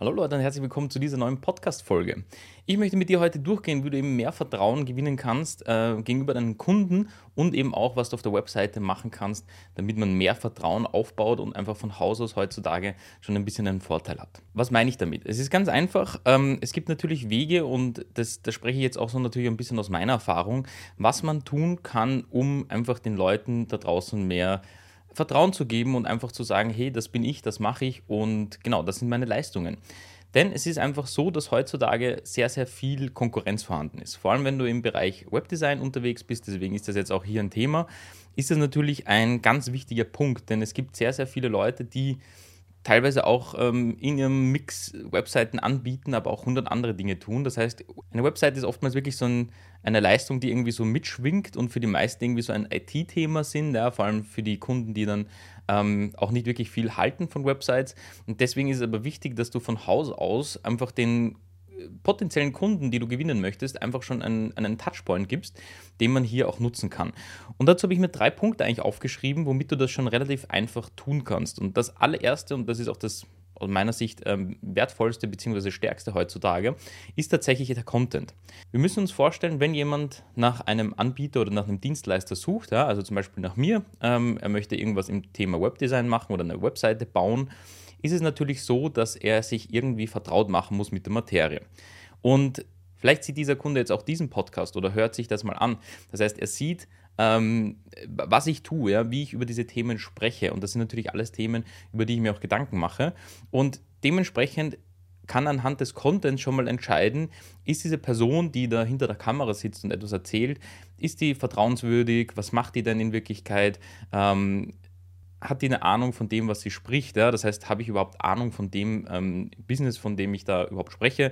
Hallo Leute und herzlich willkommen zu dieser neuen Podcast-Folge. Ich möchte mit dir heute durchgehen, wie du eben mehr Vertrauen gewinnen kannst äh, gegenüber deinen Kunden und eben auch, was du auf der Webseite machen kannst, damit man mehr Vertrauen aufbaut und einfach von Haus aus heutzutage schon ein bisschen einen Vorteil hat. Was meine ich damit? Es ist ganz einfach. Ähm, es gibt natürlich Wege und das, das spreche ich jetzt auch so natürlich ein bisschen aus meiner Erfahrung, was man tun kann, um einfach den Leuten da draußen mehr Vertrauen Vertrauen zu geben und einfach zu sagen, hey, das bin ich, das mache ich und genau, das sind meine Leistungen. Denn es ist einfach so, dass heutzutage sehr, sehr viel Konkurrenz vorhanden ist. Vor allem, wenn du im Bereich Webdesign unterwegs bist, deswegen ist das jetzt auch hier ein Thema, ist das natürlich ein ganz wichtiger Punkt, denn es gibt sehr, sehr viele Leute, die teilweise auch ähm, in ihrem Mix Webseiten anbieten, aber auch hundert andere Dinge tun. Das heißt, eine Website ist oftmals wirklich so ein, eine Leistung, die irgendwie so mitschwingt und für die meisten irgendwie so ein IT-Thema sind, ja, vor allem für die Kunden, die dann ähm, auch nicht wirklich viel halten von Websites. Und deswegen ist es aber wichtig, dass du von Haus aus einfach den potenziellen Kunden, die du gewinnen möchtest, einfach schon einen, einen Touchpoint gibst, den man hier auch nutzen kann. Und dazu habe ich mir drei Punkte eigentlich aufgeschrieben, womit du das schon relativ einfach tun kannst. Und das allererste, und das ist auch das aus meiner Sicht ähm, wertvollste bzw. stärkste heutzutage, ist tatsächlich der Content. Wir müssen uns vorstellen, wenn jemand nach einem Anbieter oder nach einem Dienstleister sucht, ja, also zum Beispiel nach mir, ähm, er möchte irgendwas im Thema Webdesign machen oder eine Webseite bauen, ist es natürlich so, dass er sich irgendwie vertraut machen muss mit der Materie. Und vielleicht sieht dieser Kunde jetzt auch diesen Podcast oder hört sich das mal an. Das heißt, er sieht, ähm, was ich tue, ja, wie ich über diese Themen spreche. Und das sind natürlich alles Themen, über die ich mir auch Gedanken mache. Und dementsprechend kann anhand des Contents schon mal entscheiden, ist diese Person, die da hinter der Kamera sitzt und etwas erzählt, ist die vertrauenswürdig, was macht die denn in Wirklichkeit, ähm, hat die eine Ahnung von dem, was sie spricht. Ja? Das heißt, habe ich überhaupt Ahnung von dem ähm, Business, von dem ich da überhaupt spreche?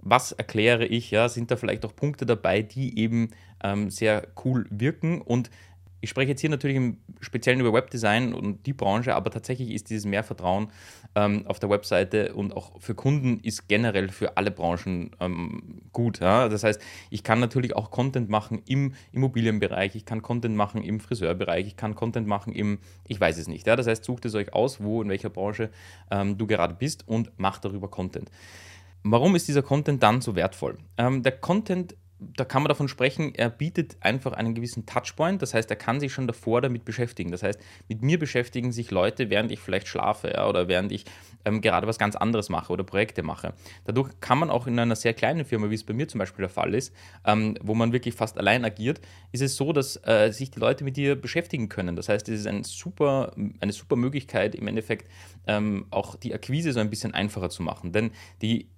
Was erkläre ich? Ja? Sind da vielleicht auch Punkte dabei, die eben ähm, sehr cool wirken? Und ich spreche jetzt hier natürlich im Speziellen über Webdesign und die Branche, aber tatsächlich ist dieses Mehrvertrauen ähm, auf der Webseite und auch für Kunden ist generell für alle Branchen ähm, gut. Ja? Das heißt, ich kann natürlich auch Content machen im Immobilienbereich, ich kann Content machen im Friseurbereich, ich kann Content machen im, ich weiß es nicht. Ja? Das heißt, sucht es euch aus, wo, in welcher Branche ähm, du gerade bist und macht darüber Content. Warum ist dieser Content dann so wertvoll? Ähm, der Content da kann man davon sprechen, er bietet einfach einen gewissen Touchpoint. Das heißt, er kann sich schon davor damit beschäftigen. Das heißt, mit mir beschäftigen sich Leute, während ich vielleicht schlafe ja, oder während ich ähm, gerade was ganz anderes mache oder Projekte mache. Dadurch kann man auch in einer sehr kleinen Firma, wie es bei mir zum Beispiel der Fall ist, ähm, wo man wirklich fast allein agiert, ist es so, dass äh, sich die Leute mit dir beschäftigen können. Das heißt, es ist ein super, eine super Möglichkeit, im Endeffekt ähm, auch die Akquise so ein bisschen einfacher zu machen. Denn die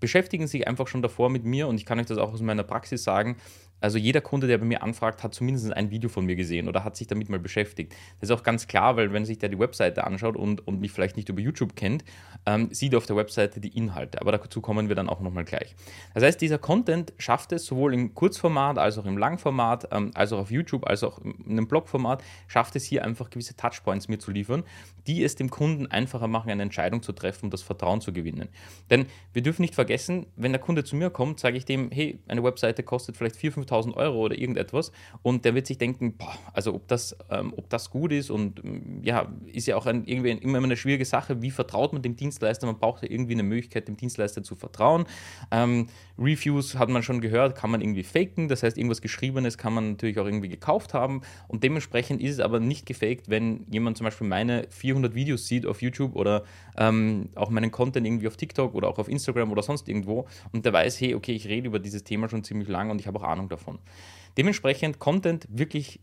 beschäftigen sich einfach schon davor mit mir und ich kann euch das auch aus meiner Praxis sagen. Also jeder Kunde, der bei mir anfragt, hat zumindest ein Video von mir gesehen oder hat sich damit mal beschäftigt. Das ist auch ganz klar, weil wenn sich der die Webseite anschaut und, und mich vielleicht nicht über YouTube kennt, ähm, sieht er auf der Webseite die Inhalte. Aber dazu kommen wir dann auch nochmal gleich. Das heißt, dieser Content schafft es sowohl im Kurzformat als auch im Langformat, ähm, als auch auf YouTube, als auch in einem Blogformat, schafft es hier einfach gewisse Touchpoints mir zu liefern, die es dem Kunden einfacher machen, eine Entscheidung zu treffen und das Vertrauen zu gewinnen. Denn wir dürfen nicht vergessen, wenn der Kunde zu mir kommt, sage ich dem, hey, eine Webseite kostet vielleicht 4.000, 5000 Euro oder irgendetwas. Und der wird sich denken, boah, also ob das, ähm, ob das gut ist und mm, ja, ist ja auch ein, irgendwie immer eine schwierige Sache, wie vertraut man dem Dienstleister, man braucht ja irgendwie eine Möglichkeit, dem Dienstleister zu vertrauen. Ähm, Reviews hat man schon gehört, kann man irgendwie faken, das heißt, irgendwas Geschriebenes kann man natürlich auch irgendwie gekauft haben. Und dementsprechend ist es aber nicht gefaked, wenn jemand zum Beispiel meine 400 Videos sieht auf YouTube oder ähm, auch meinen Content irgendwie auf TikTok oder auch auf Instagram oder sonst irgendwo und der weiß, hey, okay, ich rede über dieses Thema schon ziemlich lang und ich habe auch Ahnung davon davon. Dementsprechend Content wirklich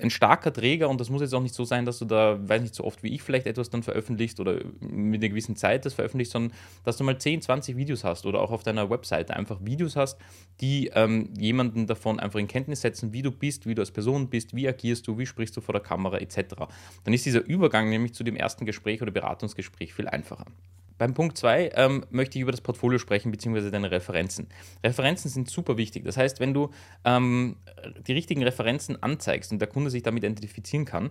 ein starker Träger und das muss jetzt auch nicht so sein, dass du da, weiß nicht, so oft wie ich vielleicht etwas dann veröffentlichst oder mit einer gewissen Zeit das veröffentlichst, sondern dass du mal 10, 20 Videos hast oder auch auf deiner Webseite einfach Videos hast, die ähm, jemanden davon einfach in Kenntnis setzen, wie du bist, wie du als Person bist, wie agierst du, wie sprichst du vor der Kamera etc. Dann ist dieser Übergang nämlich zu dem ersten Gespräch oder Beratungsgespräch viel einfacher. Beim Punkt 2 ähm, möchte ich über das Portfolio sprechen, beziehungsweise deine Referenzen. Referenzen sind super wichtig. Das heißt, wenn du ähm, die richtigen Referenzen anzeigst und der Kunde sich damit identifizieren kann,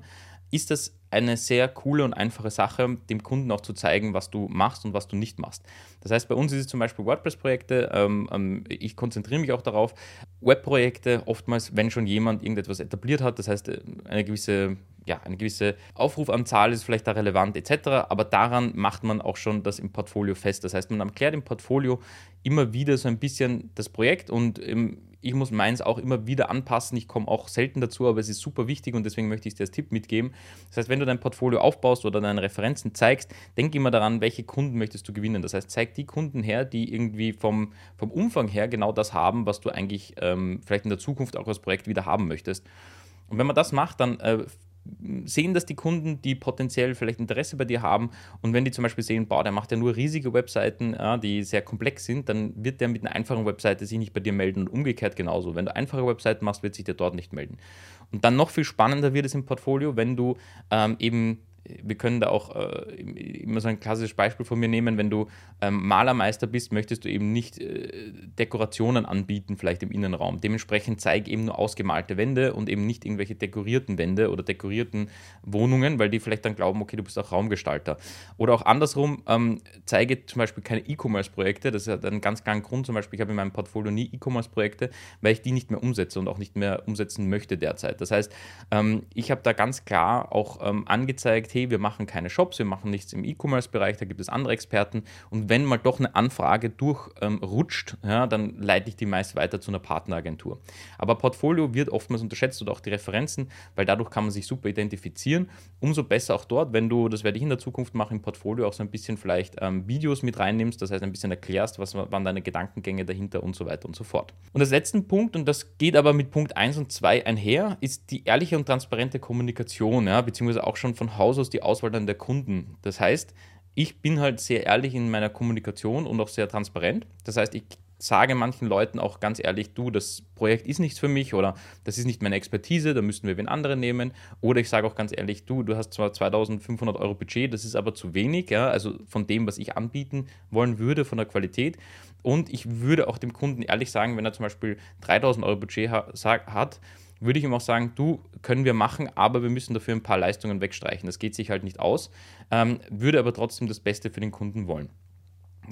ist das eine sehr coole und einfache Sache, dem Kunden auch zu zeigen, was du machst und was du nicht machst. Das heißt, bei uns ist es zum Beispiel WordPress-Projekte. Ähm, ähm, ich konzentriere mich auch darauf. Webprojekte, oftmals, wenn schon jemand irgendetwas etabliert hat, das heißt, äh, eine gewisse ja, eine gewisse Aufrufanzahl ist vielleicht da relevant etc. Aber daran macht man auch schon das im Portfolio fest. Das heißt, man erklärt im Portfolio immer wieder so ein bisschen das Projekt und im, ich muss meins auch immer wieder anpassen. Ich komme auch selten dazu, aber es ist super wichtig und deswegen möchte ich dir als Tipp mitgeben. Das heißt, wenn du dein Portfolio aufbaust oder deine Referenzen zeigst, denk immer daran, welche Kunden möchtest du gewinnen. Das heißt, zeig die Kunden her, die irgendwie vom, vom Umfang her genau das haben, was du eigentlich ähm, vielleicht in der Zukunft auch als Projekt wieder haben möchtest. Und wenn man das macht, dann äh, sehen das die Kunden, die potenziell vielleicht Interesse bei dir haben. Und wenn die zum Beispiel sehen, boah, der macht ja nur riesige Webseiten, ja, die sehr komplex sind, dann wird der mit einer einfachen Webseite sich nicht bei dir melden und umgekehrt genauso. Wenn du einfache Webseiten machst, wird sich der dort nicht melden. Und dann noch viel spannender wird es im Portfolio, wenn du ähm, eben wir können da auch äh, immer so ein klassisches Beispiel von mir nehmen, wenn du ähm, Malermeister bist, möchtest du eben nicht äh, Dekorationen anbieten, vielleicht im Innenraum. Dementsprechend zeige eben nur ausgemalte Wände und eben nicht irgendwelche dekorierten Wände oder dekorierten Wohnungen, weil die vielleicht dann glauben, okay, du bist auch Raumgestalter. Oder auch andersrum, ähm, zeige zum Beispiel keine E-Commerce-Projekte. Das ist ein ganz klarer Grund, zum Beispiel, ich habe in meinem Portfolio nie E-Commerce-Projekte, weil ich die nicht mehr umsetze und auch nicht mehr umsetzen möchte derzeit. Das heißt, ähm, ich habe da ganz klar auch ähm, angezeigt, hey, wir machen keine Shops, wir machen nichts im E-Commerce-Bereich, da gibt es andere Experten. Und wenn mal doch eine Anfrage durchrutscht, ähm, ja, dann leite ich die meist weiter zu einer Partneragentur. Aber Portfolio wird oftmals unterschätzt oder auch die Referenzen, weil dadurch kann man sich super identifizieren. Umso besser auch dort, wenn du, das werde ich in der Zukunft machen, im Portfolio auch so ein bisschen vielleicht ähm, Videos mit reinnimmst, das heißt ein bisschen erklärst, was waren deine Gedankengänge dahinter und so weiter und so fort. Und das letzte Punkt, und das geht aber mit Punkt 1 und 2 einher, ist die ehrliche und transparente Kommunikation, ja, beziehungsweise auch schon von Haus aus die Auswahl dann der Kunden. Das heißt, ich bin halt sehr ehrlich in meiner Kommunikation und auch sehr transparent. Das heißt, ich sage manchen Leuten auch ganz ehrlich, du, das Projekt ist nichts für mich oder das ist nicht meine Expertise, da müssten wir wen anderen nehmen. Oder ich sage auch ganz ehrlich, du, du hast zwar 2500 Euro Budget, das ist aber zu wenig, ja, also von dem, was ich anbieten wollen würde, von der Qualität. Und ich würde auch dem Kunden ehrlich sagen, wenn er zum Beispiel 3000 Euro Budget hat, würde ich ihm auch sagen, du, können wir machen, aber wir müssen dafür ein paar Leistungen wegstreichen. Das geht sich halt nicht aus, ähm, würde aber trotzdem das Beste für den Kunden wollen.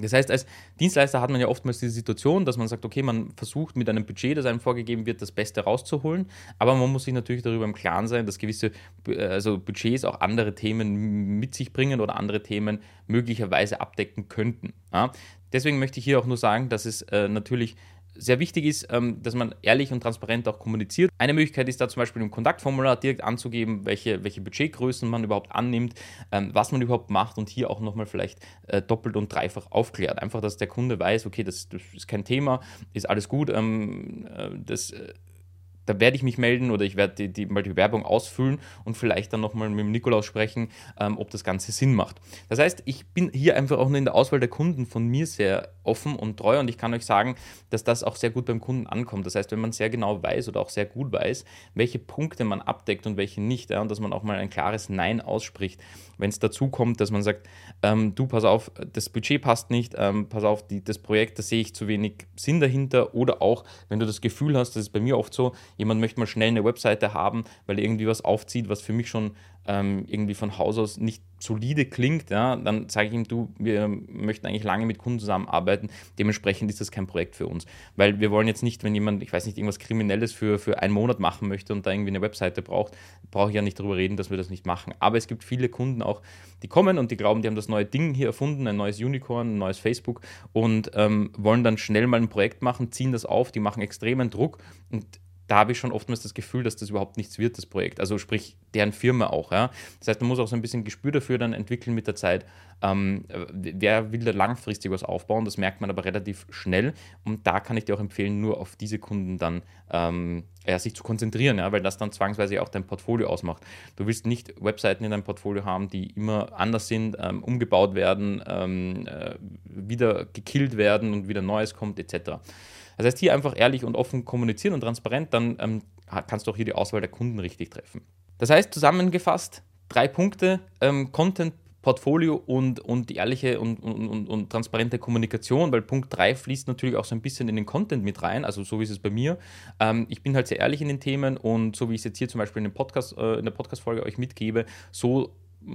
Das heißt, als Dienstleister hat man ja oftmals die Situation, dass man sagt, okay, man versucht mit einem Budget, das einem vorgegeben wird, das Beste rauszuholen, aber man muss sich natürlich darüber im Klaren sein, dass gewisse also Budgets auch andere Themen mit sich bringen oder andere Themen möglicherweise abdecken könnten. Ja? Deswegen möchte ich hier auch nur sagen, dass es äh, natürlich sehr wichtig ist, ähm, dass man ehrlich und transparent auch kommuniziert. Eine Möglichkeit ist da zum Beispiel im Kontaktformular direkt anzugeben, welche, welche Budgetgrößen man überhaupt annimmt, ähm, was man überhaupt macht und hier auch nochmal vielleicht äh, doppelt und dreifach aufklärt. Einfach, dass der Kunde weiß, okay, das, das ist kein Thema, ist alles gut, ähm, äh, das da werde ich mich melden oder ich werde die, die, mal die Werbung ausfüllen und vielleicht dann nochmal mit dem Nikolaus sprechen, ähm, ob das Ganze Sinn macht. Das heißt, ich bin hier einfach auch nur in der Auswahl der Kunden von mir sehr offen und treu und ich kann euch sagen, dass das auch sehr gut beim Kunden ankommt. Das heißt, wenn man sehr genau weiß oder auch sehr gut weiß, welche Punkte man abdeckt und welche nicht, ja, und dass man auch mal ein klares Nein ausspricht, wenn es dazu kommt, dass man sagt, ähm, du pass auf, das Budget passt nicht, ähm, pass auf, die, das Projekt, da sehe ich zu wenig Sinn dahinter oder auch, wenn du das Gefühl hast, das ist bei mir oft so, jemand möchte mal schnell eine Webseite haben, weil er irgendwie was aufzieht, was für mich schon ähm, irgendwie von Haus aus nicht solide klingt, ja, dann sage ich ihm, du, wir möchten eigentlich lange mit Kunden zusammenarbeiten, dementsprechend ist das kein Projekt für uns. Weil wir wollen jetzt nicht, wenn jemand, ich weiß nicht, irgendwas Kriminelles für, für einen Monat machen möchte und da irgendwie eine Webseite braucht, brauche ich ja nicht darüber reden, dass wir das nicht machen. Aber es gibt viele Kunden auch, die kommen und die glauben, die haben das neue Ding hier erfunden, ein neues Unicorn, ein neues Facebook und ähm, wollen dann schnell mal ein Projekt machen, ziehen das auf, die machen extremen Druck und da habe ich schon oftmals das Gefühl, dass das überhaupt nichts wird, das Projekt. Also sprich, deren Firma auch. Ja? Das heißt, man muss auch so ein bisschen Gespür dafür dann entwickeln mit der Zeit. Ähm, wer will da langfristig was aufbauen? Das merkt man aber relativ schnell. Und da kann ich dir auch empfehlen, nur auf diese Kunden dann ähm, ja, sich zu konzentrieren, ja? weil das dann zwangsweise auch dein Portfolio ausmacht. Du willst nicht Webseiten in deinem Portfolio haben, die immer anders sind, ähm, umgebaut werden, ähm, äh, wieder gekillt werden und wieder Neues kommt, etc. Das heißt, hier einfach ehrlich und offen kommunizieren und transparent, dann ähm, kannst du auch hier die Auswahl der Kunden richtig treffen. Das heißt, zusammengefasst, drei Punkte, ähm, Content, Portfolio und, und die ehrliche und, und, und, und transparente Kommunikation, weil Punkt 3 fließt natürlich auch so ein bisschen in den Content mit rein, also so wie es bei mir. Ähm, ich bin halt sehr ehrlich in den Themen und so wie ich es jetzt hier zum Beispiel in, dem Podcast, äh, in der Podcast-Folge euch mitgebe, so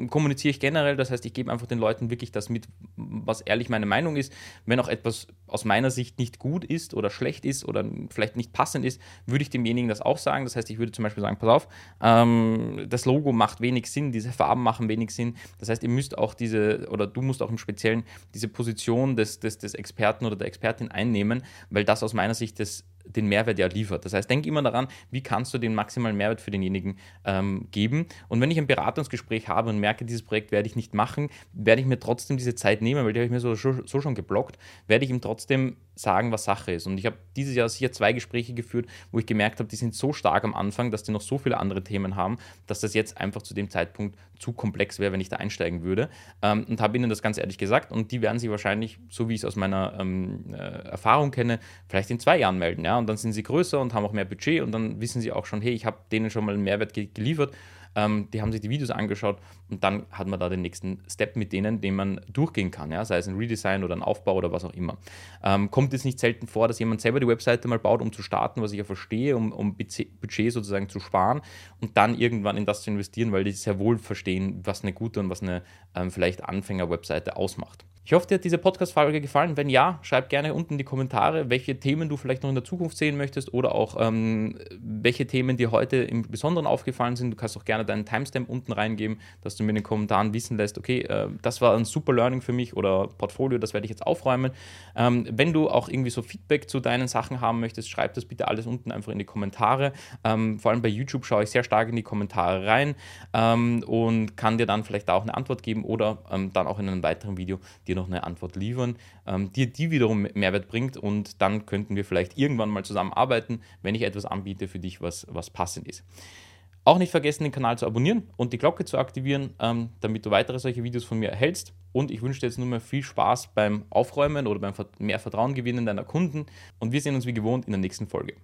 kommuniziere ich generell. Das heißt, ich gebe einfach den Leuten wirklich das mit, was ehrlich meine Meinung ist. Wenn auch etwas aus meiner Sicht nicht gut ist oder schlecht ist oder vielleicht nicht passend ist, würde ich demjenigen das auch sagen. Das heißt, ich würde zum Beispiel sagen, pass auf, ähm, das Logo macht wenig Sinn, diese Farben machen wenig Sinn. Das heißt, ihr müsst auch diese, oder du musst auch im Speziellen diese Position des, des, des Experten oder der Expertin einnehmen, weil das aus meiner Sicht das den Mehrwert ja liefert. Das heißt, denk immer daran, wie kannst du den maximalen Mehrwert für denjenigen ähm, geben. Und wenn ich ein Beratungsgespräch habe und merke, dieses Projekt werde ich nicht machen, werde ich mir trotzdem diese Zeit nehmen, weil die habe ich mir so, so schon geblockt, werde ich ihm trotzdem sagen, was Sache ist. Und ich habe dieses Jahr sicher zwei Gespräche geführt, wo ich gemerkt habe, die sind so stark am Anfang, dass die noch so viele andere Themen haben, dass das jetzt einfach zu dem Zeitpunkt zu komplex wäre, wenn ich da einsteigen würde. Ähm, und habe ihnen das ganz ehrlich gesagt. Und die werden sich wahrscheinlich, so wie ich es aus meiner ähm, äh, Erfahrung kenne, vielleicht in zwei Jahren melden. Ja? Und dann sind sie größer und haben auch mehr Budget und dann wissen sie auch schon, hey, ich habe denen schon mal einen Mehrwert ge geliefert ähm, die haben sich die Videos angeschaut und dann hat man da den nächsten Step mit denen, den man durchgehen kann, ja? sei es ein Redesign oder ein Aufbau oder was auch immer. Ähm, kommt es nicht selten vor, dass jemand selber die Webseite mal baut, um zu starten, was ich ja verstehe, um, um Budget sozusagen zu sparen und dann irgendwann in das zu investieren, weil die sehr wohl verstehen, was eine gute und was eine ähm, vielleicht Anfänger-Webseite ausmacht. Ich hoffe, dir hat diese Podcast-Folge gefallen. Wenn ja, schreib gerne unten in die Kommentare, welche Themen du vielleicht noch in der Zukunft sehen möchtest oder auch ähm, welche Themen dir heute im Besonderen aufgefallen sind. Du kannst auch gerne deinen Timestamp unten reingeben, dass du mir in den Kommentaren wissen lässt, okay, äh, das war ein super Learning für mich oder Portfolio, das werde ich jetzt aufräumen. Ähm, wenn du auch irgendwie so Feedback zu deinen Sachen haben möchtest, schreib das bitte alles unten einfach in die Kommentare. Ähm, vor allem bei YouTube schaue ich sehr stark in die Kommentare rein ähm, und kann dir dann vielleicht auch eine Antwort geben oder ähm, dann auch in einem weiteren Video dir noch eine Antwort liefern, ähm, die, die wiederum Mehrwert bringt und dann könnten wir vielleicht irgendwann mal zusammenarbeiten, wenn ich etwas anbiete für dich, was, was passend ist. Auch nicht vergessen, den Kanal zu abonnieren und die Glocke zu aktivieren, ähm, damit du weitere solche Videos von mir erhältst. Und ich wünsche dir jetzt nur mehr viel Spaß beim Aufräumen oder beim mehr Vertrauen gewinnen deiner Kunden. Und wir sehen uns wie gewohnt in der nächsten Folge.